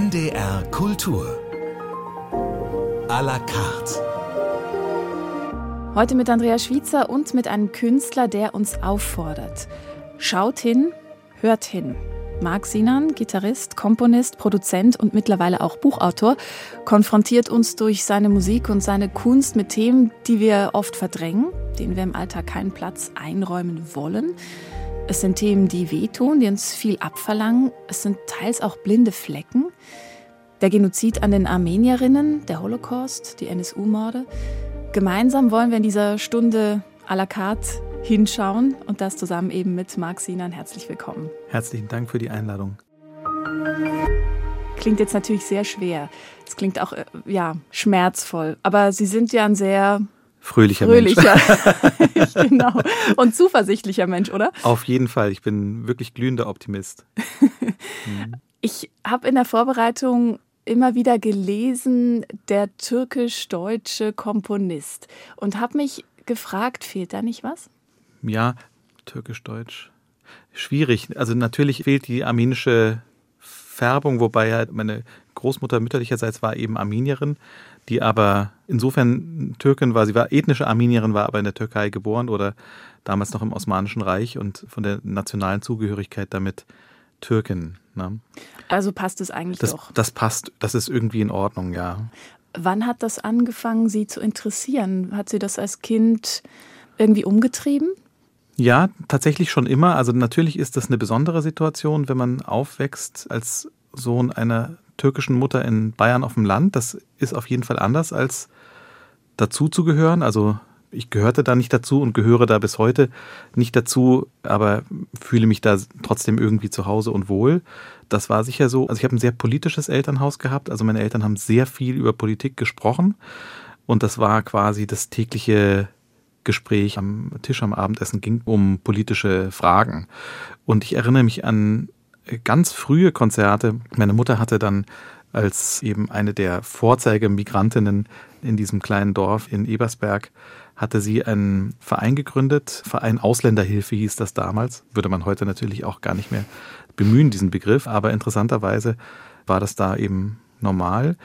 NDR Kultur. A la carte. Heute mit Andrea Schwitzer und mit einem Künstler, der uns auffordert. Schaut hin, hört hin. Marc Sinan, Gitarrist, Komponist, Produzent und mittlerweile auch Buchautor, konfrontiert uns durch seine Musik und seine Kunst mit Themen, die wir oft verdrängen, denen wir im Alltag keinen Platz einräumen wollen. Es sind Themen, die wehtun, die uns viel abverlangen. Es sind teils auch blinde Flecken. Der Genozid an den Armenierinnen, der Holocaust, die NSU-Morde. Gemeinsam wollen wir in dieser Stunde à la carte hinschauen und das zusammen eben mit Marc Sinan. Herzlich willkommen. Herzlichen Dank für die Einladung. Klingt jetzt natürlich sehr schwer. Es klingt auch ja schmerzvoll, aber Sie sind ja ein sehr Fröhlicher, Fröhlicher. Mensch. genau. Und zuversichtlicher Mensch, oder? Auf jeden Fall. Ich bin wirklich glühender Optimist. mhm. Ich habe in der Vorbereitung immer wieder gelesen, der türkisch-deutsche Komponist. Und habe mich gefragt, fehlt da nicht was? Ja, türkisch-deutsch. Schwierig. Also natürlich fehlt die armenische Färbung, wobei ja meine Großmutter mütterlicherseits war eben Armenierin die aber insofern Türkin war. Sie war ethnische Armenierin, war aber in der Türkei geboren oder damals noch im Osmanischen Reich und von der nationalen Zugehörigkeit damit Türkin. Ne? Also passt es eigentlich das, doch. Das passt, das ist irgendwie in Ordnung, ja. Wann hat das angefangen, Sie zu interessieren? Hat Sie das als Kind irgendwie umgetrieben? Ja, tatsächlich schon immer. Also natürlich ist das eine besondere Situation, wenn man aufwächst als Sohn einer türkischen Mutter in Bayern auf dem Land. Das ist auf jeden Fall anders als dazu zu gehören. Also ich gehörte da nicht dazu und gehöre da bis heute nicht dazu, aber fühle mich da trotzdem irgendwie zu Hause und wohl. Das war sicher so. Also ich habe ein sehr politisches Elternhaus gehabt. Also meine Eltern haben sehr viel über Politik gesprochen und das war quasi das tägliche Gespräch am Tisch am Abendessen ging um politische Fragen. Und ich erinnere mich an ganz frühe Konzerte. Meine Mutter hatte dann als eben eine der Vorzeigemigrantinnen in diesem kleinen Dorf in Ebersberg, hatte sie einen Verein gegründet. Verein Ausländerhilfe hieß das damals. Würde man heute natürlich auch gar nicht mehr bemühen, diesen Begriff. Aber interessanterweise war das da eben normal.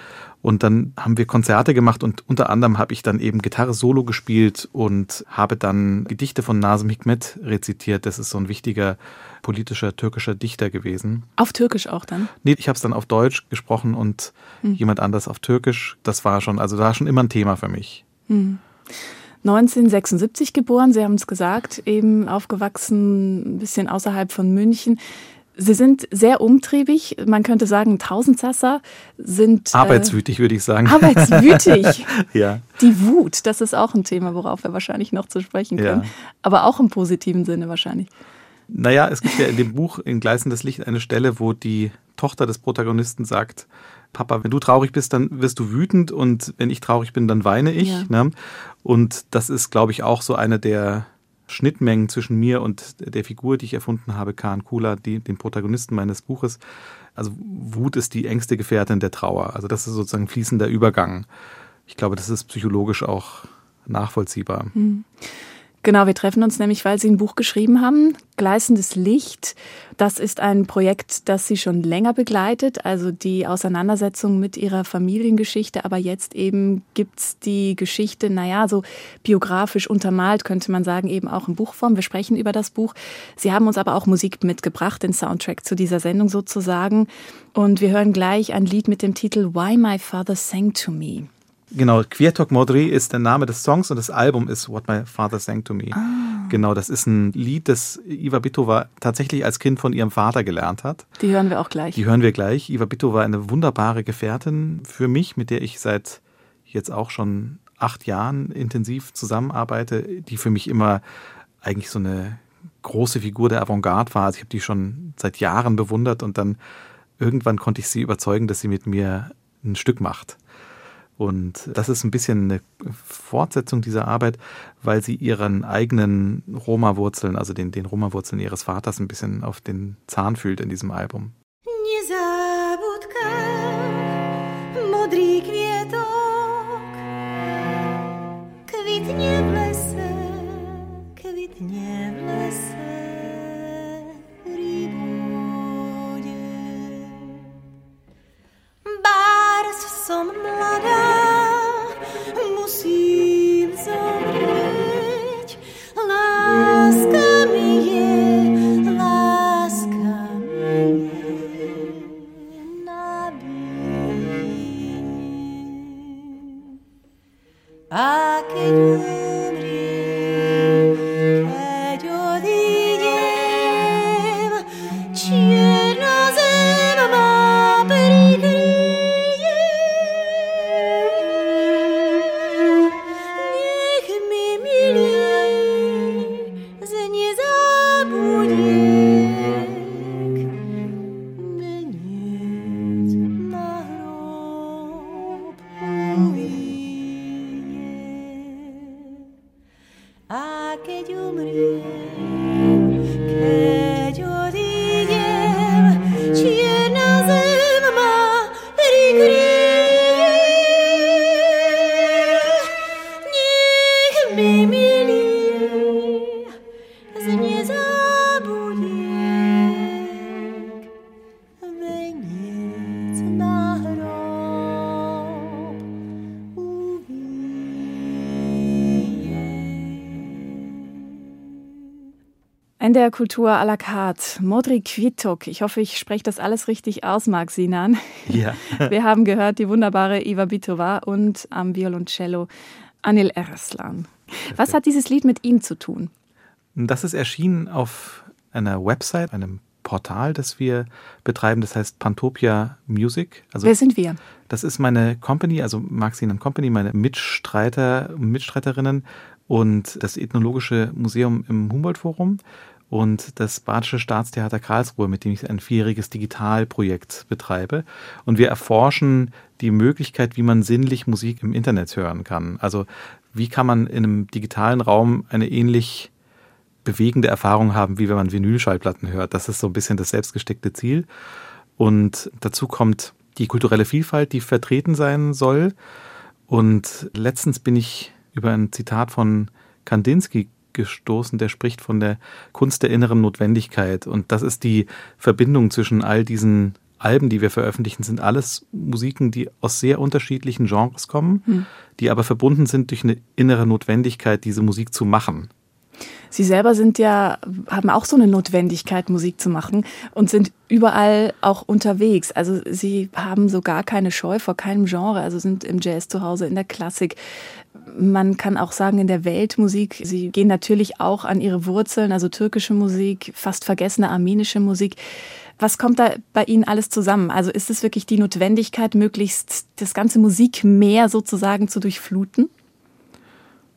Und dann haben wir Konzerte gemacht und unter anderem habe ich dann eben Gitarre solo gespielt und habe dann Gedichte von Nazım Hikmet rezitiert. Das ist so ein wichtiger politischer türkischer Dichter gewesen. Auf Türkisch auch dann? Nee, ich habe es dann auf Deutsch gesprochen und hm. jemand anders auf Türkisch. Das war schon, also da war schon immer ein Thema für mich. Hm. 1976 geboren, Sie haben es gesagt, eben aufgewachsen, ein bisschen außerhalb von München. Sie sind sehr umtriebig, man könnte sagen Tausendsasser, sind äh, arbeitswütig, äh, würde ich sagen. Arbeitswütig. ja. Die Wut, das ist auch ein Thema, worauf wir wahrscheinlich noch zu sprechen können, ja. aber auch im positiven Sinne wahrscheinlich. Naja, es gibt ja in dem Buch in Gleißendes Licht eine Stelle, wo die Tochter des Protagonisten sagt, Papa, wenn du traurig bist, dann wirst du wütend und wenn ich traurig bin, dann weine ich. Ja. Ne? Und das ist, glaube ich, auch so eine der Schnittmengen zwischen mir und der Figur, die ich erfunden habe, Khan Kula, die, dem Protagonisten meines Buches. Also Wut ist die engste Gefährtin der Trauer. Also das ist sozusagen fließender Übergang. Ich glaube, das ist psychologisch auch nachvollziehbar. Mhm. Genau, wir treffen uns nämlich, weil Sie ein Buch geschrieben haben, Gleißendes Licht. Das ist ein Projekt, das Sie schon länger begleitet, also die Auseinandersetzung mit Ihrer Familiengeschichte. Aber jetzt eben gibt's die Geschichte, naja, so biografisch untermalt, könnte man sagen, eben auch in Buchform. Wir sprechen über das Buch. Sie haben uns aber auch Musik mitgebracht, den Soundtrack zu dieser Sendung sozusagen. Und wir hören gleich ein Lied mit dem Titel Why My Father Sang to Me. Genau, Kvietok Modri ist der Name des Songs und das Album ist What My Father Sang to Me. Ah. Genau, das ist ein Lied, das Iva Bitova tatsächlich als Kind von ihrem Vater gelernt hat. Die hören wir auch gleich. Die hören wir gleich. Iva Bitova eine wunderbare Gefährtin für mich, mit der ich seit jetzt auch schon acht Jahren intensiv zusammenarbeite, die für mich immer eigentlich so eine große Figur der Avantgarde war. Also ich habe die schon seit Jahren bewundert und dann irgendwann konnte ich sie überzeugen, dass sie mit mir ein Stück macht. Und das ist ein bisschen eine Fortsetzung dieser Arbeit, weil sie ihren eigenen Roma-Wurzeln, also den, den Roma-Wurzeln ihres Vaters, ein bisschen auf den Zahn fühlt in diesem Album. Kwitnie w Kultur à la carte. Modri Kvitok. Ich hoffe, ich spreche das alles richtig aus, Marc Sinan. Ja. Wir haben gehört die wunderbare Iva Bitova und am Violoncello Anil Erslan. Was hat dieses Lied mit ihm zu tun? Das ist erschienen auf einer Website, einem Portal, das wir betreiben, das heißt Pantopia Music. Also Wer sind wir? Das ist meine Company, also Sinan Company, meine Mitstreiter und Mitstreiterinnen und das Ethnologische Museum im Humboldt-Forum und das Badische Staatstheater Karlsruhe, mit dem ich ein vierjähriges Digitalprojekt betreibe. Und wir erforschen die Möglichkeit, wie man sinnlich Musik im Internet hören kann. Also wie kann man in einem digitalen Raum eine ähnlich bewegende Erfahrung haben, wie wenn man Vinylschallplatten hört. Das ist so ein bisschen das selbstgesteckte Ziel. Und dazu kommt die kulturelle Vielfalt, die vertreten sein soll. Und letztens bin ich über ein Zitat von Kandinsky gestoßen, der spricht von der Kunst der inneren Notwendigkeit. Und das ist die Verbindung zwischen all diesen Alben, die wir veröffentlichen, sind alles Musiken, die aus sehr unterschiedlichen Genres kommen, hm. die aber verbunden sind durch eine innere Notwendigkeit, diese Musik zu machen. Sie selber sind ja, haben auch so eine Notwendigkeit, Musik zu machen und sind überall auch unterwegs. Also Sie haben so gar keine Scheu vor keinem Genre, also sind im Jazz zu Hause, in der Klassik. Man kann auch sagen, in der Weltmusik, Sie gehen natürlich auch an Ihre Wurzeln, also türkische Musik, fast vergessene armenische Musik. Was kommt da bei Ihnen alles zusammen? Also ist es wirklich die Notwendigkeit, möglichst das ganze Musikmeer sozusagen zu durchfluten?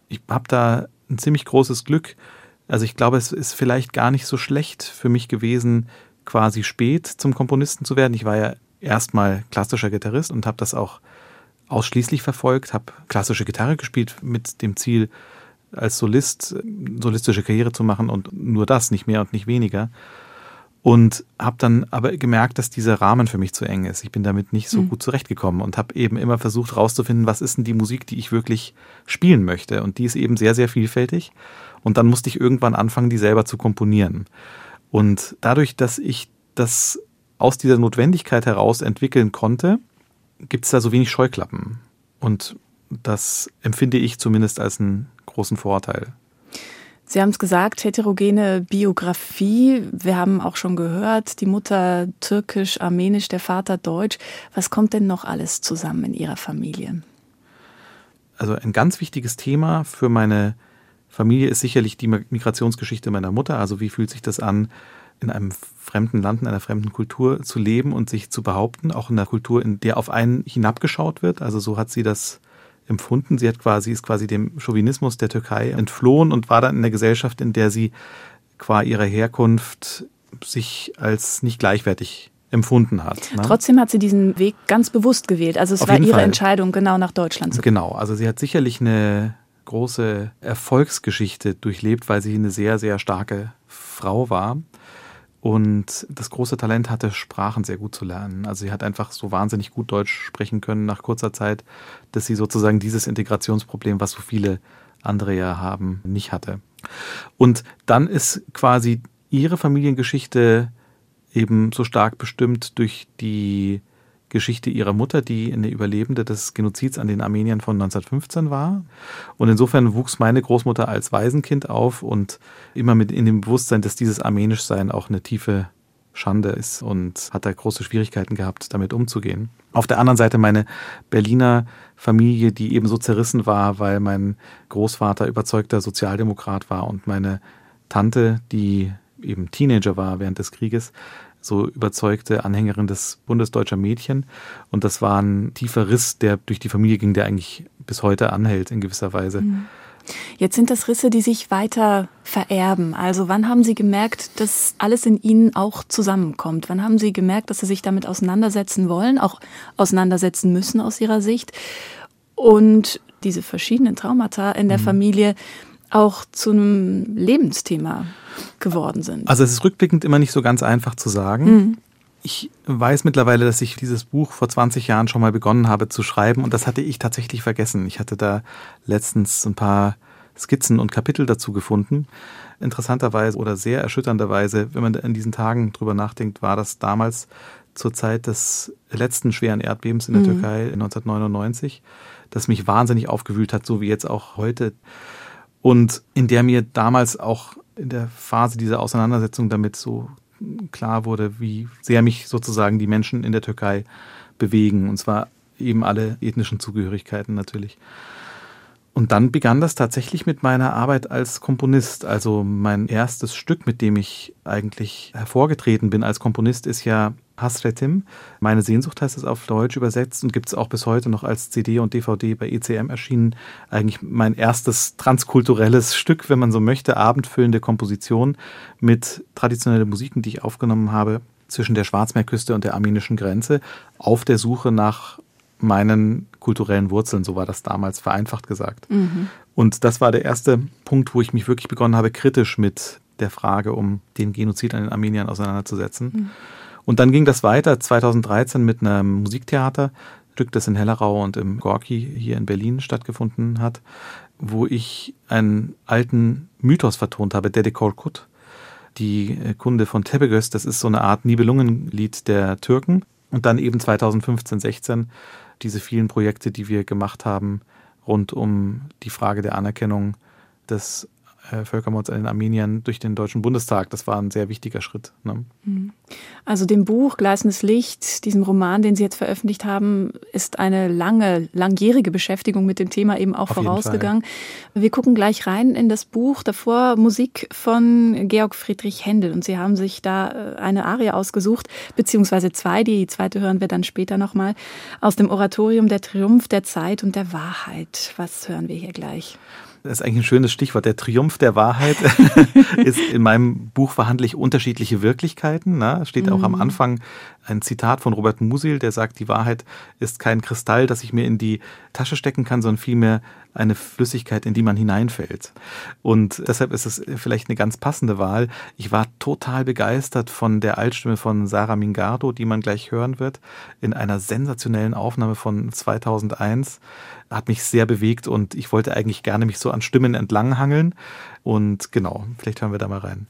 Ich habe da ein ziemlich großes Glück. Also ich glaube, es ist vielleicht gar nicht so schlecht für mich gewesen, quasi spät zum Komponisten zu werden. Ich war ja erstmal klassischer Gitarrist und habe das auch ausschließlich verfolgt, habe klassische Gitarre gespielt mit dem Ziel, als Solist solistische Karriere zu machen und nur das, nicht mehr und nicht weniger. Und habe dann aber gemerkt, dass dieser Rahmen für mich zu eng ist. Ich bin damit nicht so mhm. gut zurechtgekommen und habe eben immer versucht herauszufinden, was ist denn die Musik, die ich wirklich spielen möchte. Und die ist eben sehr, sehr vielfältig. Und dann musste ich irgendwann anfangen, die selber zu komponieren. Und dadurch, dass ich das aus dieser Notwendigkeit heraus entwickeln konnte, gibt es da so wenig Scheuklappen. Und das empfinde ich zumindest als einen großen Vorteil. Sie haben es gesagt, heterogene Biografie. Wir haben auch schon gehört, die Mutter türkisch, armenisch, der Vater deutsch. Was kommt denn noch alles zusammen in Ihrer Familie? Also ein ganz wichtiges Thema für meine Familie ist sicherlich die Migrationsgeschichte meiner Mutter. Also wie fühlt sich das an, in einem fremden Land, in einer fremden Kultur zu leben und sich zu behaupten, auch in einer Kultur, in der auf einen hinabgeschaut wird. Also so hat sie das empfunden. Sie hat quasi, ist quasi dem Chauvinismus der Türkei entflohen und war dann in einer Gesellschaft, in der sie qua ihrer Herkunft sich als nicht gleichwertig empfunden hat. Ne? Trotzdem hat sie diesen Weg ganz bewusst gewählt. Also es Auf war ihre Fall. Entscheidung, genau nach Deutschland zu kommen. Genau, also sie hat sicherlich eine große Erfolgsgeschichte durchlebt, weil sie eine sehr, sehr starke Frau war und das große Talent hatte, Sprachen sehr gut zu lernen. Also sie hat einfach so wahnsinnig gut Deutsch sprechen können nach kurzer Zeit, dass sie sozusagen dieses Integrationsproblem, was so viele andere ja haben, nicht hatte. Und dann ist quasi ihre Familiengeschichte eben so stark bestimmt durch die Geschichte ihrer Mutter, die eine Überlebende des Genozids an den Armeniern von 1915 war. Und insofern wuchs meine Großmutter als Waisenkind auf und immer mit in dem Bewusstsein, dass dieses Armenischsein auch eine tiefe Schande ist und hat da große Schwierigkeiten gehabt, damit umzugehen. Auf der anderen Seite meine Berliner Familie, die eben so zerrissen war, weil mein Großvater überzeugter Sozialdemokrat war und meine Tante, die eben Teenager war während des Krieges, so überzeugte Anhängerin des Bundesdeutscher Mädchen. Und das war ein tiefer Riss, der durch die Familie ging, der eigentlich bis heute anhält in gewisser Weise. Mhm. Jetzt sind das Risse, die sich weiter vererben. Also wann haben Sie gemerkt, dass alles in Ihnen auch zusammenkommt? Wann haben Sie gemerkt, dass Sie sich damit auseinandersetzen wollen, auch auseinandersetzen müssen aus Ihrer Sicht? Und diese verschiedenen Traumata in der mhm. Familie auch zu einem Lebensthema geworden sind. Also es ist rückblickend immer nicht so ganz einfach zu sagen. Mhm. Ich weiß mittlerweile, dass ich dieses Buch vor 20 Jahren schon mal begonnen habe zu schreiben und das hatte ich tatsächlich vergessen. Ich hatte da letztens ein paar Skizzen und Kapitel dazu gefunden. Interessanterweise oder sehr erschütternderweise, wenn man in diesen Tagen drüber nachdenkt, war das damals zur Zeit des letzten schweren Erdbebens in der mhm. Türkei 1999, das mich wahnsinnig aufgewühlt hat, so wie jetzt auch heute. Und in der mir damals auch in der Phase dieser Auseinandersetzung damit so klar wurde, wie sehr mich sozusagen die Menschen in der Türkei bewegen. Und zwar eben alle ethnischen Zugehörigkeiten natürlich. Und dann begann das tatsächlich mit meiner Arbeit als Komponist. Also mein erstes Stück, mit dem ich eigentlich hervorgetreten bin als Komponist, ist ja Hasretim. Meine Sehnsucht heißt es auf Deutsch übersetzt und gibt es auch bis heute noch als CD und DVD bei ECM erschienen. Eigentlich mein erstes transkulturelles Stück, wenn man so möchte, abendfüllende Komposition mit traditionellen Musiken, die ich aufgenommen habe zwischen der Schwarzmeerküste und der armenischen Grenze auf der Suche nach meinen kulturellen Wurzeln, so war das damals vereinfacht gesagt. Mhm. Und das war der erste Punkt, wo ich mich wirklich begonnen habe, kritisch mit der Frage um den Genozid an den Armeniern auseinanderzusetzen. Mhm. Und dann ging das weiter 2013 mit einem Musiktheaterstück, das in Hellerau und im Gorki hier in Berlin stattgefunden hat, wo ich einen alten Mythos vertont habe, Dede Korkut, die Kunde von Tepegöz. Das ist so eine Art Nibelungenlied der Türken. Und dann eben 2015, 16 diese vielen Projekte, die wir gemacht haben, rund um die Frage der Anerkennung des äh, Völkermords an den Armeniern durch den Deutschen Bundestag. Das war ein sehr wichtiger Schritt. Ne? Mhm. Also dem Buch Gleißendes Licht, diesem Roman, den Sie jetzt veröffentlicht haben, ist eine lange, langjährige Beschäftigung mit dem Thema eben auch Auf vorausgegangen. Wir gucken gleich rein in das Buch. Davor Musik von Georg Friedrich Händel. Und Sie haben sich da äh, eine Arie ausgesucht, beziehungsweise zwei. Die zweite hören wir dann später nochmal. Aus dem Oratorium Der Triumph der Zeit und der Wahrheit. Was hören wir hier gleich? Das ist eigentlich ein schönes Stichwort. Der Triumph der Wahrheit ist in meinem Buch verhandle ich unterschiedliche Wirklichkeiten. Ne? Steht mhm. auch am mhm. Anfang ein Zitat von Robert Musil, der sagt, die Wahrheit ist kein Kristall, das ich mir in die Tasche stecken kann, sondern vielmehr eine Flüssigkeit, in die man hineinfällt. Und deshalb ist es vielleicht eine ganz passende Wahl. Ich war total begeistert von der Altstimme von Sarah Mingardo, die man gleich hören wird, in einer sensationellen Aufnahme von 2001. Hat mich sehr bewegt und ich wollte eigentlich gerne mich so an Stimmen entlanghangeln. Und genau, vielleicht hören wir da mal rein.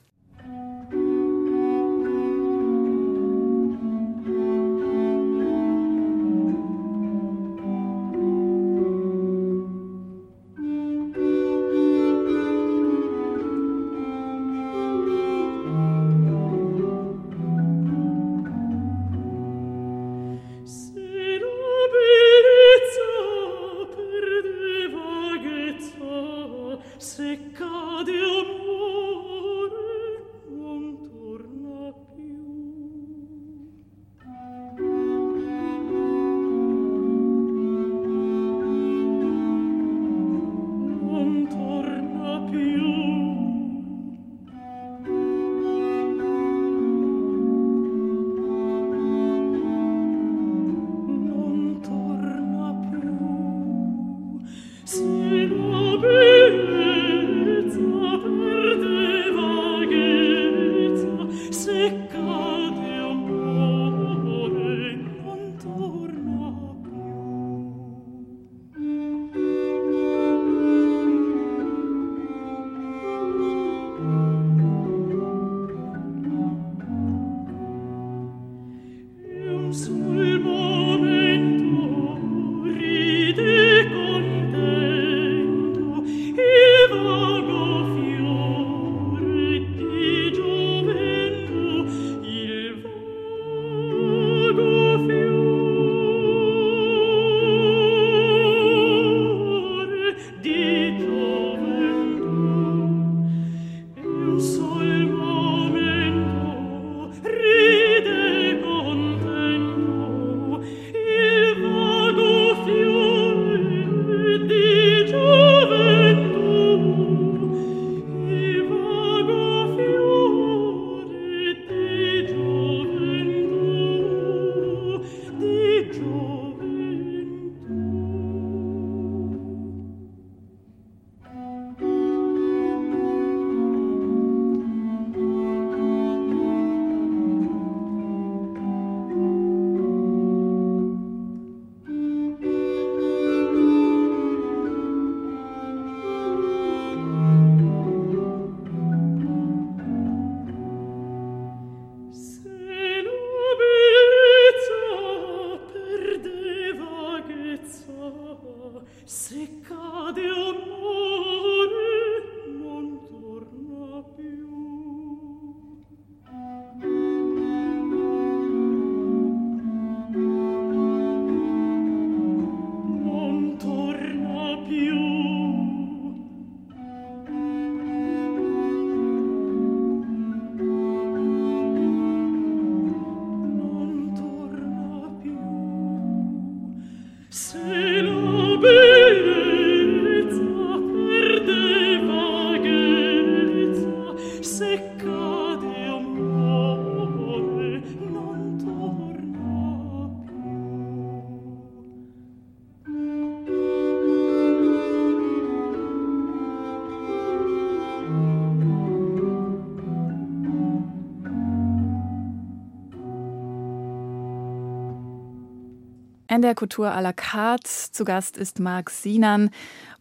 NDR Kultur à la carte. Zu Gast ist Marc Sinan,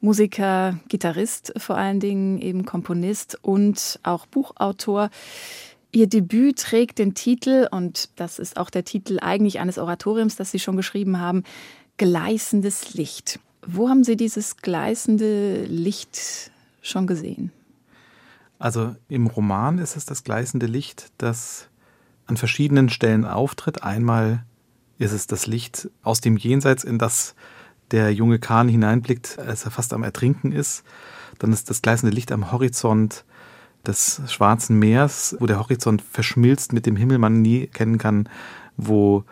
Musiker, Gitarrist vor allen Dingen, eben Komponist und auch Buchautor. Ihr Debüt trägt den Titel, und das ist auch der Titel eigentlich eines Oratoriums, das Sie schon geschrieben haben, Gleißendes Licht. Wo haben Sie dieses gleißende Licht schon gesehen? Also im Roman ist es das gleißende Licht, das an verschiedenen Stellen auftritt. Einmal ist es das Licht aus dem Jenseits, in das der junge Kahn hineinblickt, als er fast am Ertrinken ist. Dann ist das gleißende Licht am Horizont des Schwarzen Meers, wo der Horizont verschmilzt mit dem Himmel, man nie kennen kann, wo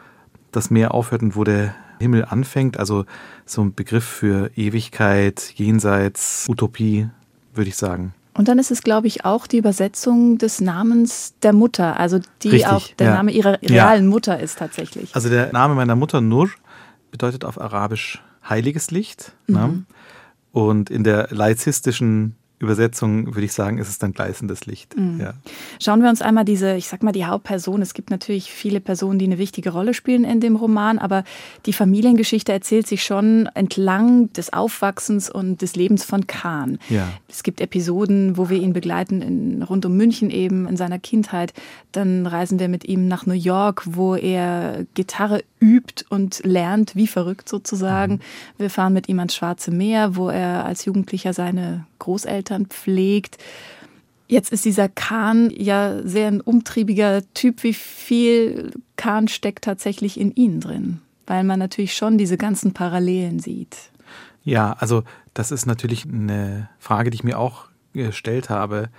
das Meer aufhört und wo der Himmel anfängt. Also so ein Begriff für Ewigkeit, Jenseits, Utopie, würde ich sagen. Und dann ist es, glaube ich, auch die Übersetzung des Namens der Mutter, also die Richtig, auch der ja. Name ihrer realen Mutter ist tatsächlich. Also der Name meiner Mutter Nur bedeutet auf Arabisch heiliges Licht. Ne? Und in der laizistischen Übersetzung würde ich sagen, ist es dann gleißendes Licht. Ja. Schauen wir uns einmal diese, ich sag mal, die Hauptperson. Es gibt natürlich viele Personen, die eine wichtige Rolle spielen in dem Roman, aber die Familiengeschichte erzählt sich schon entlang des Aufwachsens und des Lebens von Kahn. Ja. Es gibt Episoden, wo wir ihn begleiten, in, rund um München eben, in seiner Kindheit. Dann reisen wir mit ihm nach New York, wo er Gitarre übt und lernt, wie verrückt sozusagen. Wir fahren mit ihm ans Schwarze Meer, wo er als Jugendlicher seine Großeltern pflegt. Jetzt ist dieser Kahn ja sehr ein umtriebiger Typ. Wie viel Kahn steckt tatsächlich in Ihnen drin? Weil man natürlich schon diese ganzen Parallelen sieht. Ja, also das ist natürlich eine Frage, die ich mir auch gestellt habe.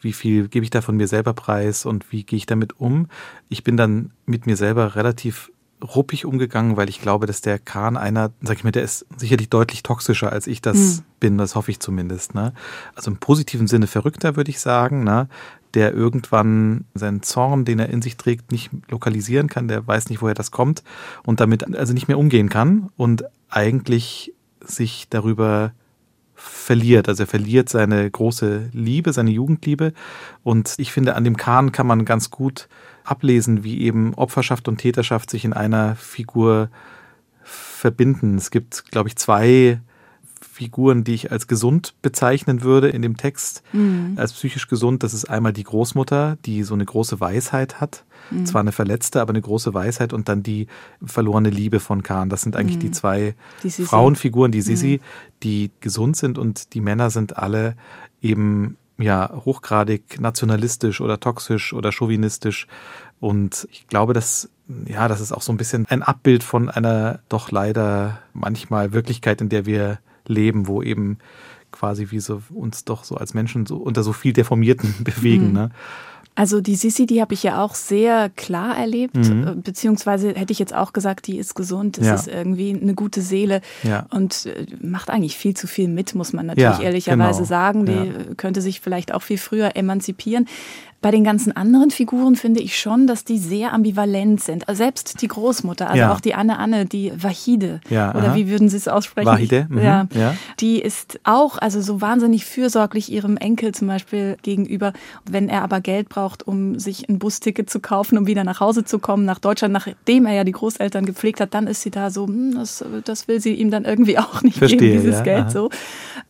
Wie viel gebe ich da von mir selber preis und wie gehe ich damit um? Ich bin dann mit mir selber relativ ruppig umgegangen, weil ich glaube, dass der Kahn einer, sag ich mal, der ist sicherlich deutlich toxischer, als ich das Hm. bin, das hoffe ich zumindest. Ne? Also im positiven Sinne verrückter, würde ich sagen, ne? der irgendwann seinen Zorn, den er in sich trägt, nicht lokalisieren kann, der weiß nicht, woher das kommt und damit also nicht mehr umgehen kann und eigentlich sich darüber verliert. Also er verliert seine große Liebe, seine Jugendliebe. Und ich finde, an dem Kahn kann man ganz gut ablesen, wie eben Opferschaft und Täterschaft sich in einer Figur verbinden. Es gibt, glaube ich, zwei Figuren, die ich als gesund bezeichnen würde in dem Text, als psychisch gesund. Das ist einmal die Großmutter, die so eine große Weisheit hat. Zwar eine verletzte, aber eine große Weisheit und dann die verlorene Liebe von Kahn. Das sind eigentlich die zwei Die. Frauenfiguren, die Sisi, die gesund sind und die Männer sind alle eben ja hochgradig nationalistisch oder toxisch oder chauvinistisch. Und ich glaube, dass ja, das ist auch so ein bisschen ein Abbild von einer doch leider manchmal Wirklichkeit, in der wir leben, wo eben quasi wie so uns doch so als Menschen so unter so viel Deformierten bewegen. Ne? Also die Sissi, die habe ich ja auch sehr klar erlebt, äh, beziehungsweise hätte ich jetzt auch gesagt, die ist gesund, das Ja. ist irgendwie eine gute Seele Ja. und äh, macht eigentlich viel zu viel mit, muss man natürlich Ja, ehrlicherweise genau. sagen. Die könnte sich vielleicht auch viel früher emanzipieren. Bei den ganzen anderen Figuren finde ich schon, dass die sehr ambivalent sind. Also Selbst die Großmutter, also Ja. auch die Anne Anne, die Wahide, Ja, oder aha. wie würden Sie es aussprechen? Wahide, mhm, ja. ja. Die ist auch also so wahnsinnig fürsorglich ihrem Enkel zum Beispiel gegenüber. Wenn er aber Geld braucht, um sich ein Busticket zu kaufen, um wieder nach Hause zu kommen, nach Deutschland, nachdem er ja die Großeltern gepflegt hat, dann ist sie da so, hm, das, das will sie ihm dann irgendwie auch nicht Verstehe, geben, dieses ja, Geld aha. so.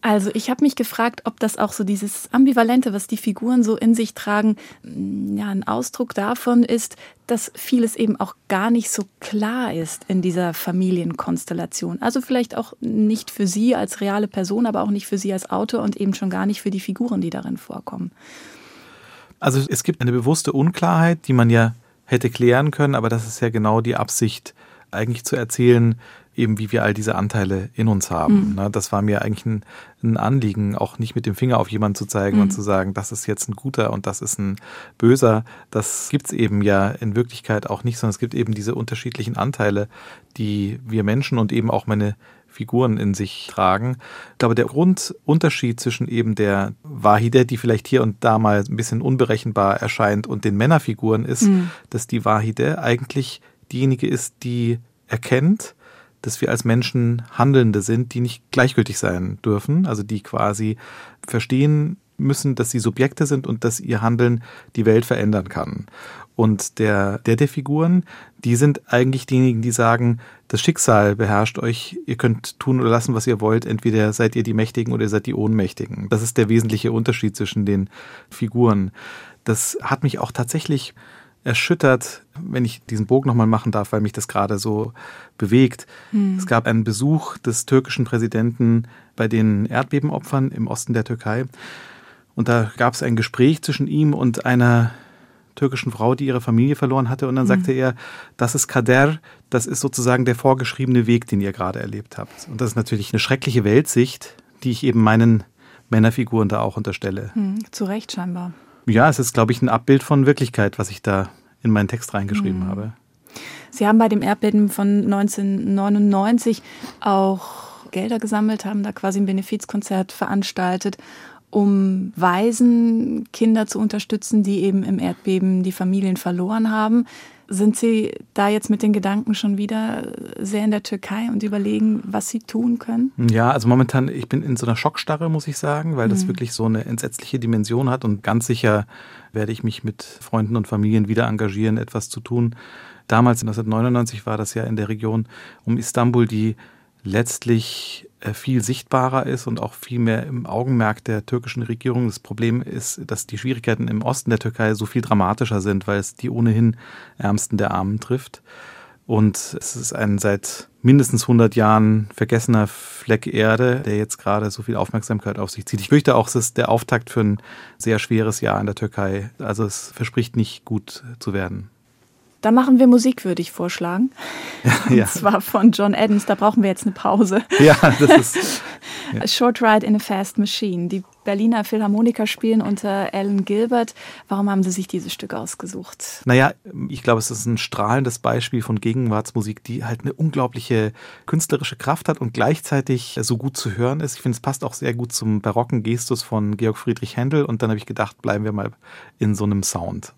Also ich habe mich gefragt, ob das auch so dieses Ambivalente, was die Figuren so in sich tragen, ja, ein Ausdruck davon ist, dass vieles eben auch gar nicht so klar ist in dieser Familienkonstellation. Also vielleicht auch nicht für Sie als reale Person, aber auch nicht für Sie als Autor und eben schon gar nicht für die Figuren, die darin vorkommen. Also es gibt eine bewusste Unklarheit, die man ja hätte klären können, aber das ist ja genau die Absicht, eigentlich zu erzählen, eben wie wir all diese Anteile in uns haben. Mhm. Das war mir eigentlich ein, ein, Anliegen, auch nicht mit dem Finger auf jemanden zu zeigen mhm. und zu sagen, das ist jetzt ein guter und das ist ein böser. Das gibt's eben ja in Wirklichkeit auch nicht, sondern es gibt eben diese unterschiedlichen Anteile, die wir Menschen und eben auch meine Figuren in sich tragen. Ich glaube, der Grundunterschied zwischen eben der Wahide, die vielleicht hier und da mal ein bisschen unberechenbar erscheint, und den Männerfiguren ist, mhm. dass die Wahide eigentlich diejenige ist, die erkennt, dass wir als Menschen Handelnde sind, die nicht gleichgültig sein dürfen, also die quasi verstehen müssen, dass sie Subjekte sind und dass ihr Handeln die Welt verändern kann. Und der, der der Figuren, die sind eigentlich diejenigen, die sagen, das Schicksal beherrscht euch, ihr könnt tun oder lassen, was ihr wollt, entweder seid ihr die Mächtigen oder ihr seid die Ohnmächtigen. Das ist der wesentliche Unterschied zwischen den Figuren. Das hat mich auch tatsächlich erschüttert, wenn ich diesen Bogen nochmal machen darf, weil mich das gerade so bewegt. Hm. Es gab einen Besuch des türkischen Präsidenten bei den Erdbebenopfern im Osten der Türkei. Und da gab es ein Gespräch zwischen ihm und einer türkischen Frau, die ihre Familie verloren hatte. Und dann mhm. sagte er, das ist Kader, das ist sozusagen der vorgeschriebene Weg, den ihr gerade erlebt habt. Und das ist natürlich eine schreckliche Weltsicht, die ich eben meinen Männerfiguren da auch unterstelle. Mhm, zu Recht scheinbar. Ja, es ist, glaube ich, ein Abbild von Wirklichkeit, was ich da in meinen Text reingeschrieben mhm. habe. Sie haben bei dem Erdbeben von 1999 auch Gelder gesammelt, haben da quasi ein Benefizkonzert veranstaltet, um Waisenkinder zu unterstützen, die eben im Erdbeben die Familien verloren haben. Sind Sie da jetzt mit den Gedanken schon wieder sehr in der Türkei und überlegen, was Sie tun können? Ja, also momentan, ich bin in so einer Schockstarre, muss ich sagen, weil das mhm. wirklich so eine entsetzliche Dimension hat und ganz sicher werde ich mich mit Freunden und Familien wieder engagieren, etwas zu tun. Damals, 1999, war das ja in der Region um Istanbul, die letztlich viel sichtbarer ist und auch viel mehr im Augenmerk der türkischen Regierung. Das Problem ist, dass die Schwierigkeiten im Osten der Türkei so viel dramatischer sind, weil es die ohnehin Ärmsten der Armen trifft. Und es ist ein seit mindestens 100 Jahren vergessener Fleck Erde, der jetzt gerade so viel Aufmerksamkeit auf sich zieht. Ich fürchte auch, es ist der Auftakt für ein sehr schweres Jahr in der Türkei. Also es verspricht nicht gut zu werden. Da machen wir Musik, würde ich vorschlagen. Und ja. zwar von John Adams. Da brauchen wir jetzt eine Pause. Ja, das ist. Ja. A Short Ride in a Fast Machine. Die Berliner Philharmoniker spielen unter Alan Gilbert. Warum haben Sie sich dieses Stück ausgesucht? Naja, ich glaube, es ist ein strahlendes Beispiel von Gegenwartsmusik, die halt eine unglaubliche künstlerische Kraft hat und gleichzeitig so gut zu hören ist. Ich finde, es passt auch sehr gut zum barocken Gestus von Georg Friedrich Händel. Und dann habe ich gedacht, bleiben wir mal in so einem Sound.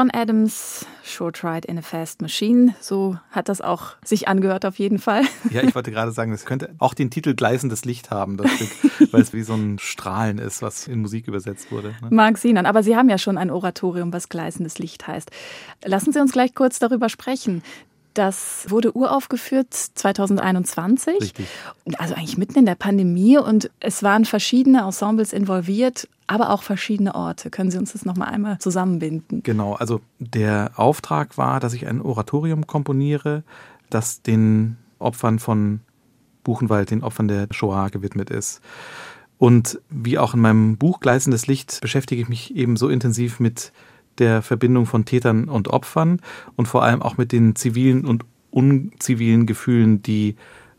John Adams, Short Ride in a Fast Machine, so hat das auch sich angehört auf jeden Fall. Ja, ich wollte gerade sagen, es könnte auch den Titel Gleißendes Licht haben, das Stück, weil es wie so ein Strahlen ist, was in Musik übersetzt wurde. Ne? Mag Sinan, aber Sie haben ja schon ein Oratorium, was Gleißendes Licht heißt. Lassen Sie uns gleich kurz darüber sprechen. Das wurde uraufgeführt 2021. Richtig. Also eigentlich mitten in der Pandemie und es waren verschiedene Ensembles involviert, aber auch verschiedene Orte. Können Sie uns das nochmal einmal zusammenbinden? Genau, also der Auftrag war, dass ich ein Oratorium komponiere, das den Opfern von Buchenwald, den Opfern der Shoah gewidmet ist. Und wie auch in meinem Buch Gleißendes Licht beschäftige ich mich eben so intensiv mit der Verbindung von Tätern und Opfern und vor allem auch mit den zivilen und unzivilen Gefühlen, die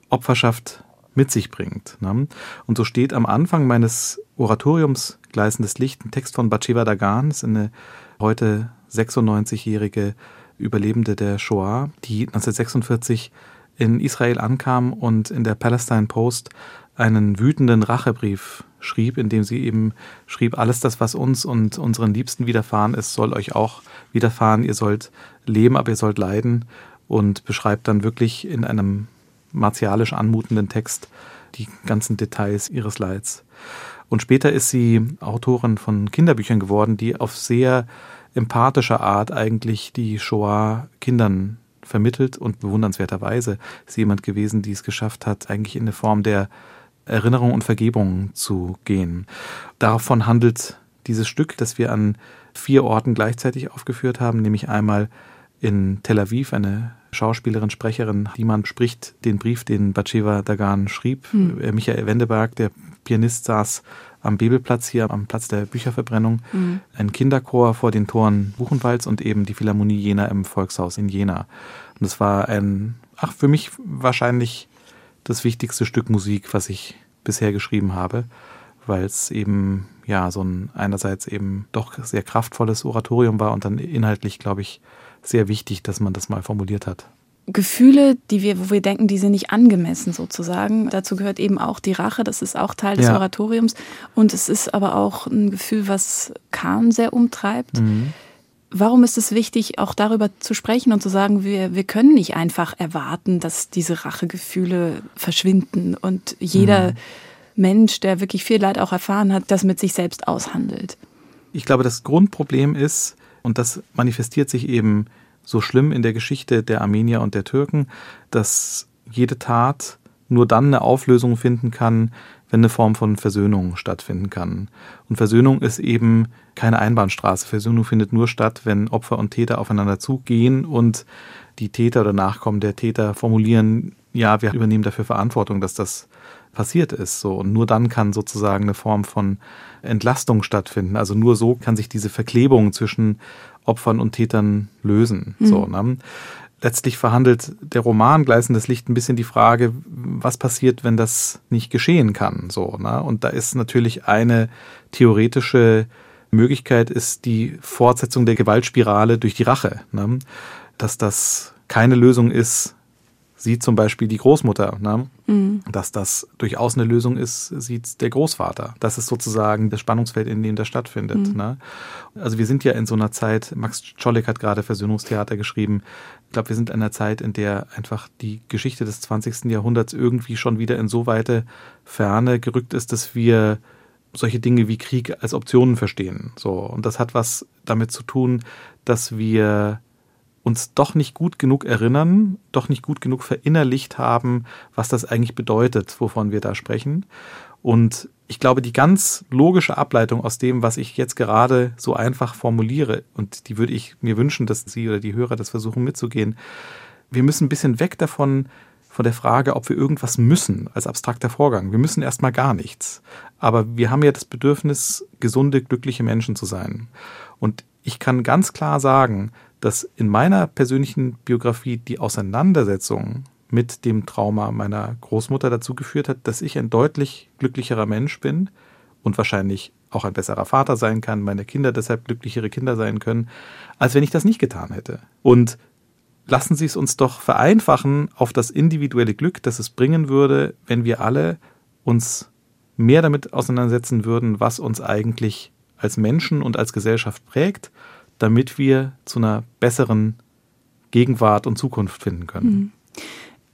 Opferschaft mit sich bringt. Ne? Und so steht am Anfang meines Oratoriums Gleißendes Licht ein Text von Batsheva Dagan, das ist eine heute 96-jährige Überlebende der Shoah, die 1946 in Israel ankam und in der Palestine Post einen wütenden Rachebrief schrieb, in dem sie eben schrieb, alles das, was uns und unseren Liebsten widerfahren ist, soll euch auch widerfahren. Ihr sollt leben, aber ihr sollt leiden und beschreibt dann wirklich in einem martialisch anmutenden Text die ganzen Details ihres Leids. Und später ist sie Autorin von Kinderbüchern geworden, die auf sehr empathische Art eigentlich die Shoah Kindern vermittelt und bewundernswerterweise ist sie jemand gewesen, die es geschafft hat, eigentlich in eine Form der Erinnerung und Vergebung zu gehen. Davon handelt dieses Stück, das wir an vier Orten gleichzeitig aufgeführt haben, nämlich einmal in Tel Aviv, eine Schauspielerin, Sprecherin, die man spricht den Brief, den Batsheva Dagan schrieb. Hm. Äh, Michael Wendeberg, der Pianist, saß am Bebelplatz hier, am Platz der Bücherverbrennung. Mhm. Ein Kinderchor vor den Toren Buchenwalds und eben die Philharmonie Jena im Volkshaus in Jena. Und es war ein, ach, für mich wahrscheinlich das wichtigste Stück Musik, was ich bisher geschrieben habe, weil es eben ja so ein einerseits eben doch sehr kraftvolles Oratorium war und dann inhaltlich, glaube ich, sehr wichtig, dass man das mal formuliert hat. Gefühle, die wir, wo wir denken, die sind nicht angemessen sozusagen. Dazu gehört eben auch die Rache, das ist auch Teil des ja. Oratoriums. Und es ist aber auch ein Gefühl, was Kahn sehr umtreibt. Mhm. Warum ist es wichtig, auch darüber zu sprechen und zu sagen, wir, wir können nicht einfach erwarten, dass diese Rachegefühle verschwinden und jeder mhm. Mensch, der wirklich viel Leid auch erfahren hat, das mit sich selbst aushandelt? Ich glaube, das Grundproblem ist, und das manifestiert sich eben so schlimm in der Geschichte der Armenier und der Türken, dass jede Tat nur dann eine Auflösung finden kann, wenn eine Form von Versöhnung stattfinden kann. Und Versöhnung ist eben keine Einbahnstraße. Versöhnung findet nur statt, wenn Opfer und Täter aufeinander zugehen und die Täter oder Nachkommen der Täter formulieren, ja, wir übernehmen dafür Verantwortung, dass das passiert ist. So. Und nur dann kann sozusagen eine Form von Entlastung stattfinden. Also nur so kann sich diese Verklebung zwischen Opfern und Tätern lösen. Mhm. So, ne? Letztlich verhandelt der Roman Gleißendes Licht ein bisschen die Frage, was passiert, wenn das nicht geschehen kann. So, ne? Und da ist natürlich eine theoretische Möglichkeit, ist die Fortsetzung der Gewaltspirale durch die Rache. Ne? Dass das keine Lösung ist, sieht zum Beispiel die Großmutter. Ne? Mhm. Dass das durchaus eine Lösung ist, sieht der Großvater. Das ist sozusagen das Spannungsfeld, in dem das stattfindet. Mhm. Ne? Also wir sind ja in so einer Zeit, Max Czolek hat gerade Versöhnungstheater geschrieben. Ich glaube, wir sind in einer Zeit, in der einfach die Geschichte des 20. Jahrhunderts irgendwie schon wieder in so weite Ferne gerückt ist, dass wir solche Dinge wie Krieg als Optionen verstehen. So. Und das hat was damit zu tun, dass wir uns doch nicht gut genug erinnern, doch nicht gut genug verinnerlicht haben, was das eigentlich bedeutet, wovon wir da sprechen. Und ich glaube, die ganz logische Ableitung aus dem, was ich jetzt gerade so einfach formuliere, und die würde ich mir wünschen, dass Sie oder die Hörer das versuchen mitzugehen, wir müssen ein bisschen weg davon, von der Frage, ob wir irgendwas müssen als abstrakter Vorgang. Wir müssen erstmal gar nichts. Aber wir haben ja das Bedürfnis, gesunde, glückliche Menschen zu sein. Und ich kann ganz klar sagen, dass in meiner persönlichen Biografie die Auseinandersetzung mit dem Trauma meiner Großmutter dazu geführt hat, dass ich ein deutlich glücklicherer Mensch bin und wahrscheinlich auch ein besserer Vater sein kann, meine Kinder deshalb glücklichere Kinder sein können, als wenn ich das nicht getan hätte. Und lassen Sie es uns doch vereinfachen auf das individuelle Glück, das es bringen würde, wenn wir alle uns mehr damit auseinandersetzen würden, was uns eigentlich als Menschen und als Gesellschaft prägt damit wir zu einer besseren Gegenwart und Zukunft finden können. Mhm.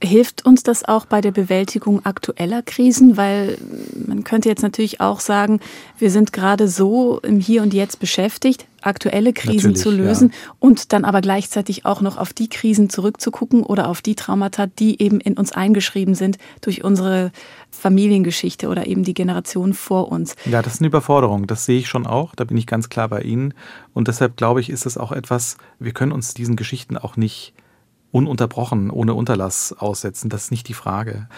Hilft uns das auch bei der Bewältigung aktueller Krisen? Weil man könnte jetzt natürlich auch sagen, wir sind gerade so im Hier und Jetzt beschäftigt, aktuelle Krisen natürlich, zu lösen ja. und dann aber gleichzeitig auch noch auf die Krisen zurückzugucken oder auf die Traumata, die eben in uns eingeschrieben sind durch unsere Familiengeschichte oder eben die Generation vor uns. Ja, das ist eine Überforderung. Das sehe ich schon auch. Da bin ich ganz klar bei Ihnen. Und deshalb glaube ich, ist es auch etwas, wir können uns diesen Geschichten auch nicht ununterbrochen, ohne Unterlass aussetzen. Das ist nicht die Frage.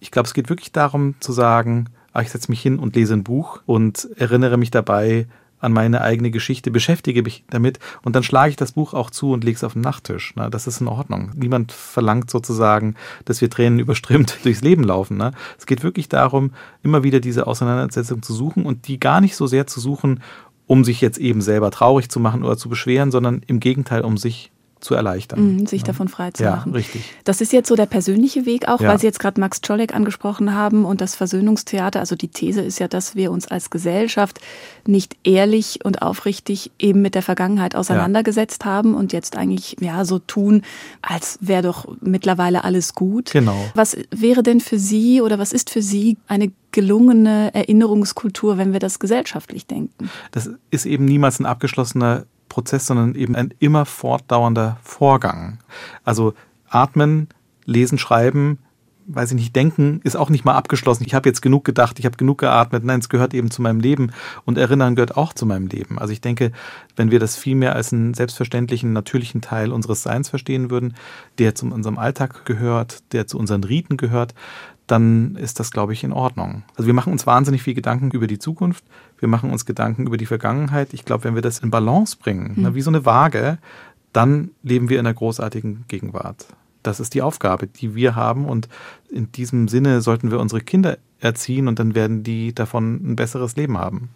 Ich glaube, es geht wirklich darum zu sagen, ah, ich setze mich hin und lese ein Buch und erinnere mich dabei an meine eigene Geschichte, beschäftige mich damit und dann schlage ich das Buch auch zu und lege es auf den Nachttisch. Das ist in Ordnung. Niemand verlangt sozusagen, dass wir Tränen überströmt durchs Leben laufen. Es geht wirklich darum, immer wieder diese Auseinandersetzung zu suchen und die gar nicht so sehr zu suchen, um sich jetzt eben selber traurig zu machen oder zu beschweren, sondern im Gegenteil, um sich zu erleichtern. Mhm, sich ja. davon frei zu ja, machen. Richtig. Das ist jetzt so der persönliche Weg auch, ja. weil Sie jetzt gerade Max Czolek angesprochen haben und das Versöhnungstheater. Also die These ist ja, dass wir uns als Gesellschaft nicht ehrlich und aufrichtig eben mit der Vergangenheit auseinandergesetzt haben und jetzt eigentlich ja so tun, als wäre doch mittlerweile alles gut. Genau. Was wäre denn für Sie oder was ist für Sie eine gelungene Erinnerungskultur, wenn wir das gesellschaftlich denken? Das ist eben niemals ein abgeschlossener Prozess, sondern eben ein immer fortdauernder Vorgang. Also atmen, lesen, schreiben, weiß ich nicht, denken ist auch nicht mal abgeschlossen. Ich habe jetzt genug gedacht, ich habe genug geatmet. Nein, es gehört eben zu meinem Leben und Erinnern gehört auch zu meinem Leben. Also ich denke, wenn wir das viel mehr als einen selbstverständlichen, natürlichen Teil unseres Seins verstehen würden, der zu unserem Alltag gehört, der zu unseren Riten gehört, dann ist das, glaube ich, in Ordnung. Also wir machen uns wahnsinnig viel Gedanken über die Zukunft, wir machen uns Gedanken über die Vergangenheit. Ich glaube, wenn wir das in Balance bringen, mhm. wie so eine Waage, dann leben wir in einer großartigen Gegenwart. Das ist die Aufgabe, die wir haben und in diesem Sinne sollten wir unsere Kinder erziehen und dann werden die davon ein besseres Leben haben.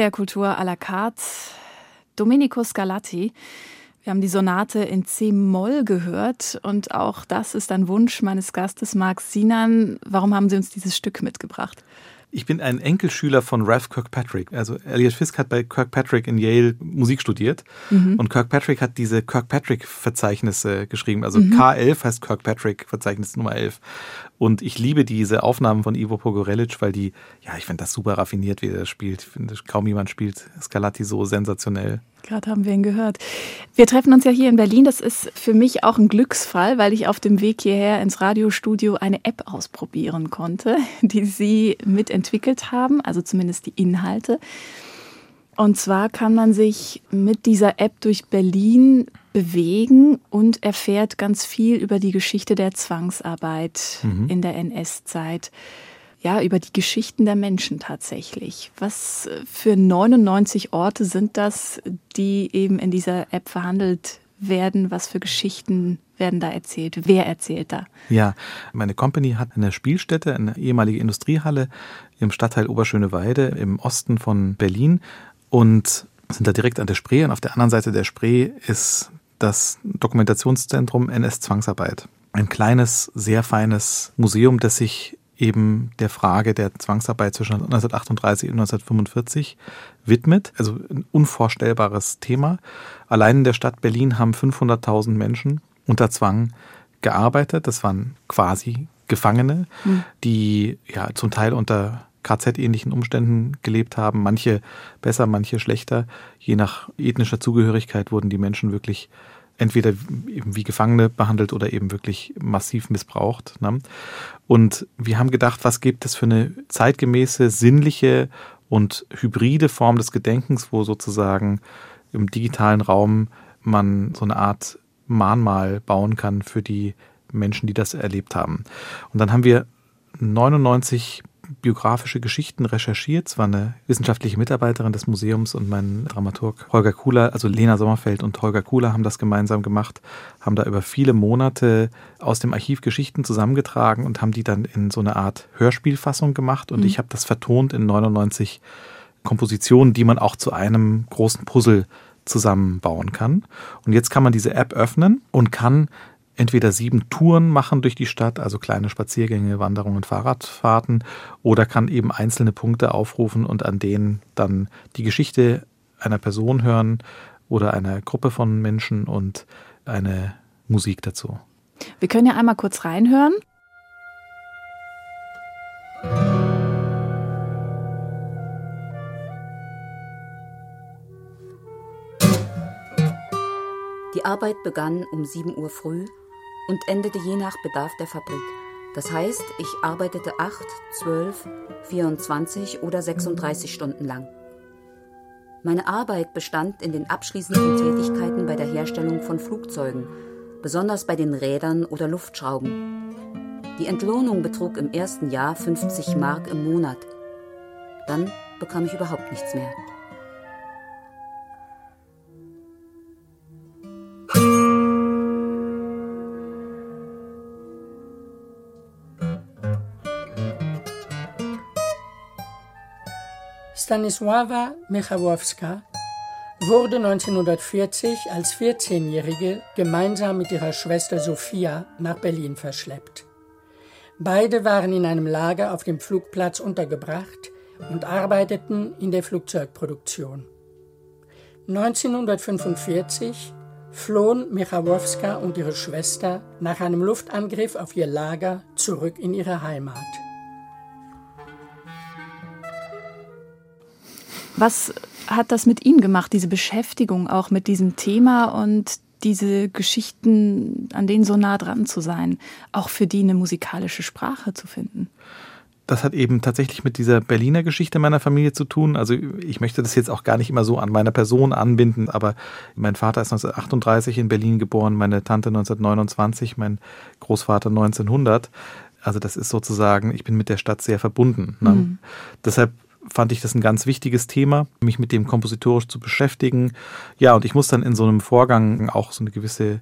Der Kultur à la carte Domenico Scarlatti. Wir haben die Sonate in C-Moll gehört und auch das ist ein Wunsch meines Gastes Marc Sinan. Warum haben Sie uns dieses Stück mitgebracht? Ich bin ein Enkelschüler von Ralph Kirkpatrick. Also Elliot Fisk hat bei Kirkpatrick in Yale Musik studiert mhm. und Kirkpatrick hat diese Kirkpatrick-Verzeichnisse geschrieben. Also mhm. K11 heißt Kirkpatrick, Verzeichnis Nummer 11. Und ich liebe diese Aufnahmen von Ivo Pogorelic, weil die, ja, ich finde das super raffiniert, wie er das spielt. Ich finde, kaum jemand spielt Scarlatti so sensationell. Gerade haben wir ihn gehört. Wir treffen uns ja hier in Berlin. Das ist für mich auch ein Glücksfall, weil ich auf dem Weg hierher ins Radiostudio eine App ausprobieren konnte, die Sie mitentwickelt haben, also zumindest die Inhalte. Und zwar kann man sich mit dieser App durch Berlin bewegen und erfährt ganz viel über die Geschichte der Zwangsarbeit mhm. in der NS-Zeit. Ja, über die Geschichten der Menschen tatsächlich. Was für 99 Orte sind das, die eben in dieser App verhandelt werden? Was für Geschichten werden da erzählt? Wer erzählt da? Ja, meine Company hat eine Spielstätte, eine ehemalige Industriehalle im Stadtteil Oberschöneweide im Osten von Berlin und sind da direkt an der Spree. Und auf der anderen Seite der Spree ist das Dokumentationszentrum NS Zwangsarbeit. Ein kleines, sehr feines Museum, das sich eben der Frage der Zwangsarbeit zwischen 1938 und 1945 widmet. Also ein unvorstellbares Thema. Allein in der Stadt Berlin haben 500.000 Menschen unter Zwang gearbeitet. Das waren quasi Gefangene, mhm. die ja zum Teil unter KZ-ähnlichen Umständen gelebt haben. Manche besser, manche schlechter. Je nach ethnischer Zugehörigkeit wurden die Menschen wirklich entweder eben wie Gefangene behandelt oder eben wirklich massiv missbraucht. Ne? Und wir haben gedacht, was gibt es für eine zeitgemäße, sinnliche und hybride Form des Gedenkens, wo sozusagen im digitalen Raum man so eine Art Mahnmal bauen kann für die Menschen, die das erlebt haben. Und dann haben wir 99 biografische Geschichten recherchiert. Es war eine wissenschaftliche Mitarbeiterin des Museums und mein Dramaturg Holger Kuhler, also Lena Sommerfeld und Holger Kuhler haben das gemeinsam gemacht, haben da über viele Monate aus dem Archiv Geschichten zusammengetragen und haben die dann in so eine Art Hörspielfassung gemacht und mhm. ich habe das vertont in 99 Kompositionen, die man auch zu einem großen Puzzle zusammenbauen kann. Und jetzt kann man diese App öffnen und kann entweder sieben Touren machen durch die Stadt, also kleine Spaziergänge, Wanderungen, Fahrradfahrten, oder kann eben einzelne Punkte aufrufen und an denen dann die Geschichte einer Person hören oder einer Gruppe von Menschen und eine Musik dazu. Wir können ja einmal kurz reinhören. Die Arbeit begann um 7 Uhr früh und endete je nach Bedarf der Fabrik. Das heißt, ich arbeitete 8, 12, 24 oder 36 Stunden lang. Meine Arbeit bestand in den abschließenden Tätigkeiten bei der Herstellung von Flugzeugen, besonders bei den Rädern oder Luftschrauben. Die Entlohnung betrug im ersten Jahr 50 Mark im Monat. Dann bekam ich überhaupt nichts mehr. Stanisława Michałowska wurde 1940 als 14-Jährige gemeinsam mit ihrer Schwester Sophia nach Berlin verschleppt. Beide waren in einem Lager auf dem Flugplatz untergebracht und arbeiteten in der Flugzeugproduktion. 1945 flohen Michałowska und ihre Schwester nach einem Luftangriff auf ihr Lager zurück in ihre Heimat. Was hat das mit Ihnen gemacht, diese Beschäftigung auch mit diesem Thema und diese Geschichten, an denen so nah dran zu sein, auch für die eine musikalische Sprache zu finden? Das hat eben tatsächlich mit dieser Berliner Geschichte meiner Familie zu tun. Also ich möchte das jetzt auch gar nicht immer so an meiner Person anbinden, aber mein Vater ist 1938 in Berlin geboren, meine Tante 1929, mein Großvater 1900. Also das ist sozusagen, ich bin mit der Stadt sehr verbunden. Ne? Mhm. Deshalb fand ich das ein ganz wichtiges Thema, mich mit dem kompositorisch zu beschäftigen. Ja, und ich muss dann in so einem Vorgang auch so eine gewisse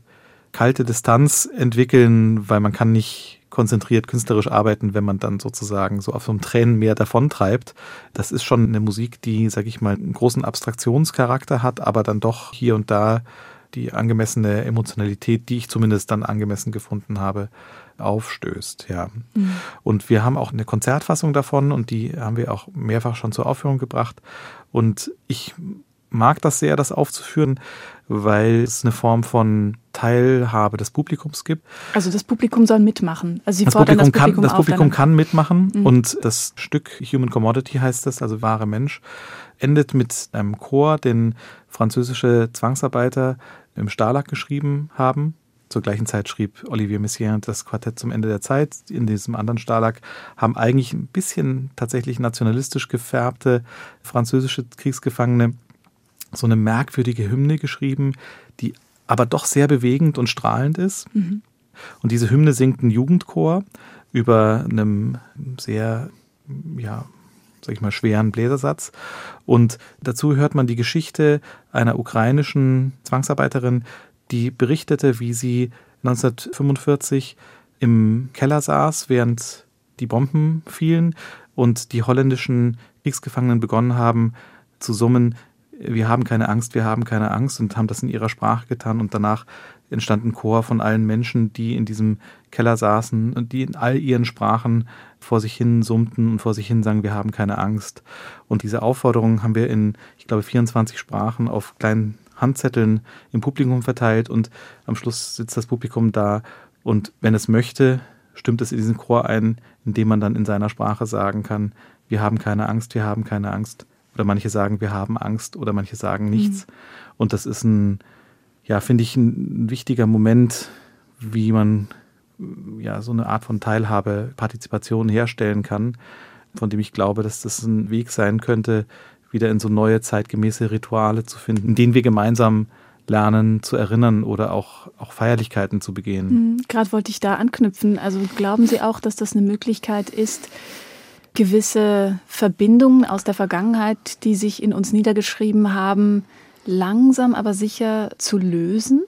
kalte Distanz entwickeln, weil man kann nicht konzentriert künstlerisch arbeiten, wenn man dann sozusagen so auf so einem Tränenmeer davontreibt. Das ist schon eine Musik, die, sag ich mal, einen großen Abstraktionscharakter hat, aber dann doch hier und da die angemessene Emotionalität, die ich zumindest dann angemessen gefunden habe, aufstößt. Ja. Mhm. Und wir haben auch eine Konzertfassung davon und die haben wir auch mehrfach schon zur Aufführung gebracht. Und ich mag das sehr, das aufzuführen, weil es eine Form von Teilhabe des Publikums gibt. Also das Publikum soll mitmachen. Also Sie das Publikum, das Publikum kann, das Publikum kann mitmachen mhm. und das Stück Human Commodity heißt das, also wahre Mensch, endet mit einem Chor, den französische Zwangsarbeiter im Stalag geschrieben haben. Zur gleichen Zeit schrieb Olivier Messiaen das Quartett zum Ende der Zeit. In diesem anderen Stalag haben eigentlich ein bisschen tatsächlich nationalistisch gefärbte französische Kriegsgefangene so eine merkwürdige Hymne geschrieben, die aber doch sehr bewegend und strahlend ist. Mhm. Und diese Hymne singt ein Jugendchor über einem sehr, ja, sag ich mal, schweren Bläsersatz. Und dazu hört man die Geschichte einer ukrainischen Zwangsarbeiterin, die berichtete, wie sie 1945 im Keller saß, während die Bomben fielen und die holländischen Kriegsgefangenen begonnen haben zu summen, wir haben keine Angst, wir haben keine Angst und haben das in ihrer Sprache getan und danach entstand ein Chor von allen Menschen, die in diesem Keller saßen und die in all ihren Sprachen vor sich hin summten und vor sich hin sagen, wir haben keine Angst. Und diese Aufforderung haben wir in, ich glaube, 24 Sprachen auf kleinen Handzetteln im Publikum verteilt und am Schluss sitzt das Publikum da und wenn es möchte, stimmt es in diesen Chor ein, indem man dann in seiner Sprache sagen kann, wir haben keine Angst, wir haben keine Angst. Oder manche sagen, wir haben Angst oder manche sagen nichts. Mhm. Und das ist ein, ja, finde ich, ein wichtiger Moment, wie man ja so eine Art von Teilhabe, Partizipation herstellen kann, von dem ich glaube, dass das ein Weg sein könnte, wieder in so neue zeitgemäße Rituale zu finden, in denen wir gemeinsam lernen zu erinnern oder auch, auch Feierlichkeiten zu begehen. Mhm, Gerade wollte ich da anknüpfen. Also glauben Sie auch, dass das eine Möglichkeit ist, gewisse Verbindungen aus der Vergangenheit, die sich in uns niedergeschrieben haben, langsam aber sicher zu lösen?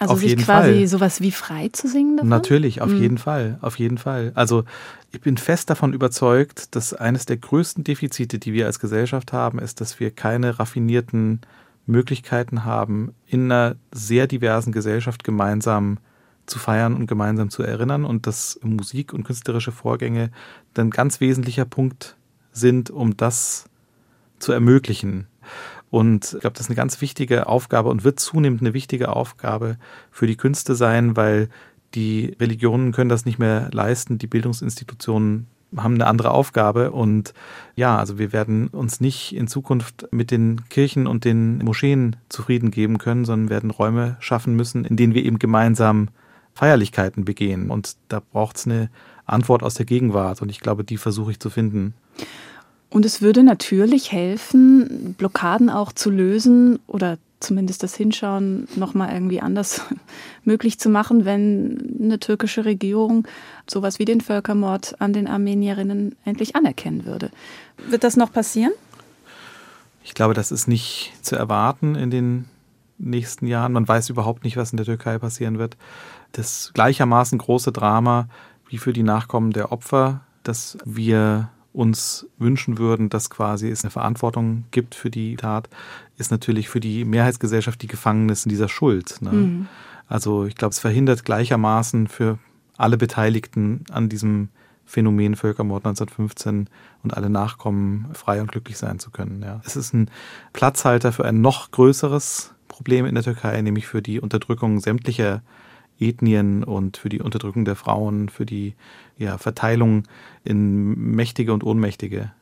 Also auf sich quasi Fall. sowas wie frei zu singen davon? Natürlich, auf mhm. jeden Fall, auf jeden Fall. Also ich bin fest davon überzeugt, dass eines der größten Defizite, die wir als Gesellschaft haben, ist, dass wir keine raffinierten Möglichkeiten haben, in einer sehr diversen Gesellschaft gemeinsam zu feiern und gemeinsam zu erinnern und dass Musik und künstlerische Vorgänge dann ganz wesentlicher Punkt sind, um das zu ermöglichen. Und ich glaube, das ist eine ganz wichtige Aufgabe und wird zunehmend eine wichtige Aufgabe für die Künste sein, weil die Religionen können das nicht mehr leisten, die Bildungsinstitutionen haben eine andere Aufgabe und ja, also wir werden uns nicht in Zukunft mit den Kirchen und den Moscheen zufrieden geben können, sondern werden Räume schaffen müssen, in denen wir eben gemeinsam Feierlichkeiten begehen. Und da braucht es eine Antwort aus der Gegenwart. Und ich glaube, die versuche ich zu finden. Und es würde natürlich helfen, Blockaden auch zu lösen oder zumindest das Hinschauen nochmal irgendwie anders möglich zu machen, wenn eine türkische Regierung sowas wie den Völkermord an den Armenierinnen endlich anerkennen würde. Wird das noch passieren? Ich glaube, das ist nicht zu erwarten in den nächsten Jahren. Man weiß überhaupt nicht, was in der Türkei passieren wird das gleichermaßen große Drama wie für die Nachkommen der Opfer, dass wir uns wünschen würden, dass quasi es eine Verantwortung gibt für die Tat, ist natürlich für die Mehrheitsgesellschaft die Gefangenen dieser Schuld. Ne? Mhm. Also ich glaube, es verhindert gleichermaßen für alle Beteiligten an diesem Phänomen Völkermord 1915 und alle Nachkommen frei und glücklich sein zu können. Ja. Es ist ein Platzhalter für ein noch größeres Problem in der Türkei, nämlich für die Unterdrückung sämtlicher Ethnien und für die Unterdrückung der Frauen, für die ja, Verteilung in Mächtige und Ohnmächtige.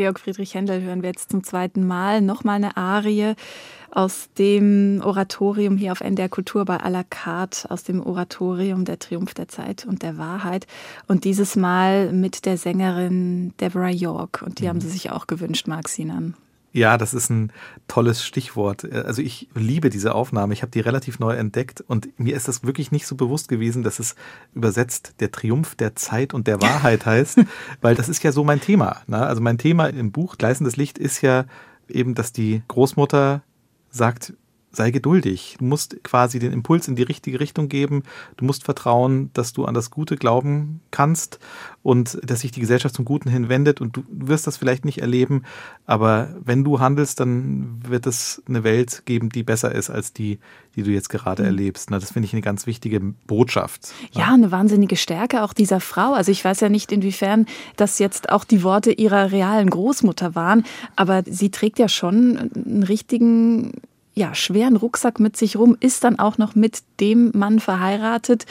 Georg Friedrich Händel hören wir jetzt zum zweiten Mal nochmal eine Arie aus dem Oratorium hier auf NDR Kultur bei à la carte, aus dem Oratorium Der Triumph der Zeit und der Wahrheit. Und dieses Mal mit der Sängerin Deborah York. Und die mhm. haben sie sich auch gewünscht, Marc Sinan. Ja, das ist ein tolles Stichwort. Also ich liebe diese Aufnahme. Ich habe die relativ neu entdeckt und mir ist das wirklich nicht so bewusst gewesen, dass es übersetzt der Triumph der Zeit und der Wahrheit heißt, weil das ist ja so mein Thema. Ne? Also mein Thema im Buch Gleißendes Licht ist ja eben, dass die Großmutter sagt, sei geduldig. Du musst quasi den Impuls in die richtige Richtung geben. Du musst vertrauen, dass du an das Gute glauben kannst und dass sich die Gesellschaft zum Guten hinwendet und du wirst das vielleicht nicht erleben, aber wenn du handelst, dann wird es eine Welt geben, die besser ist als die, die du jetzt gerade mhm. erlebst. Das finde ich eine ganz wichtige Botschaft. Ja, eine wahnsinnige Stärke auch dieser Frau. Also ich weiß ja nicht, inwiefern das jetzt auch die Worte ihrer realen Großmutter waren, aber sie trägt ja schon einen richtigen ja, schweren Rucksack mit sich rum, ist dann auch noch mit dem Mann verheiratet,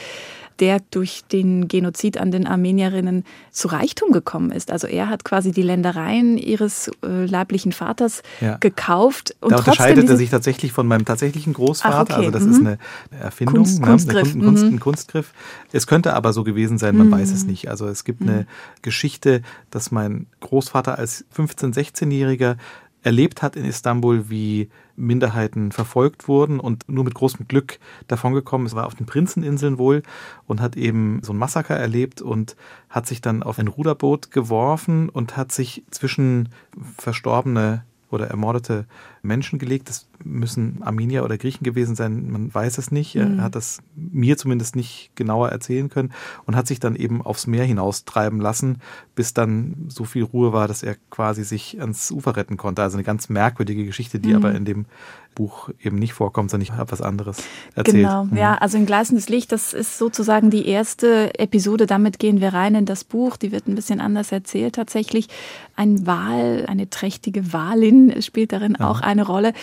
der durch den Genozid an den Armenierinnen zu Reichtum gekommen ist. Also er hat quasi die Ländereien ihres äh, leiblichen Vaters ja. gekauft. Und da unterscheidet er sich tatsächlich von meinem tatsächlichen Großvater. Ach, okay. Also das mhm. ist eine Erfindung, Kunst, ne? Kunstgriff. Ein, Kunst, mhm. ein Kunstgriff. Es könnte aber so gewesen sein, man mhm. weiß es nicht. Also es gibt eine mhm. Geschichte, dass mein Großvater als 15-, 16-Jähriger erlebt hat in Istanbul, wie Minderheiten verfolgt wurden und nur mit großem Glück davongekommen ist, war auf den Prinzeninseln wohl und hat eben so ein Massaker erlebt und hat sich dann auf ein Ruderboot geworfen und hat sich zwischen verstorbene oder ermordete Menschen gelegt. Das müssen Armenier oder Griechen gewesen sein, man weiß es nicht. Mhm. Er hat das mir zumindest nicht genauer erzählen können und hat sich dann eben aufs Meer hinaustreiben lassen, bis dann so viel Ruhe war, dass er quasi sich ans Ufer retten konnte. Also eine ganz merkwürdige Geschichte, die mhm. aber in dem Buch eben nicht vorkommt, sondern ich habe was anderes erzählt. Genau, mhm. ja, also in Gleißendes Licht, das ist sozusagen die erste Episode. Damit gehen wir rein in das Buch. Die wird ein bisschen anders erzählt tatsächlich. Ein Wal, eine trächtige Walin spielt darin ja. auch eine Rolle.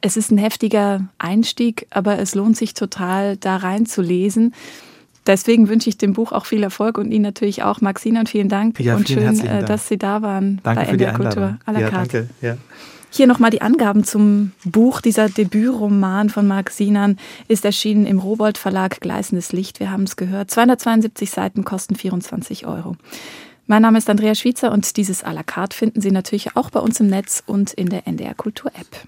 Es ist ein heftiger Einstieg, aber es lohnt sich total, da reinzulesen. Deswegen wünsche ich dem Buch auch viel Erfolg und Ihnen natürlich auch. Maxine, und vielen Dank ja, und schön, äh, dass Sie da waren danke bei NDR Kultur à la ja, Danke. Ja. Hier nochmal die Angaben zum Buch. Dieser Debütroman von Marc Sinan ist erschienen im Rowold Verlag Gleißendes Licht. Wir haben es gehört. 272 Seiten kosten 24 Euro. Mein Name ist Andrea Schwitzer und dieses à la carte finden Sie natürlich auch bei uns im Netz und in der NDR Kultur App.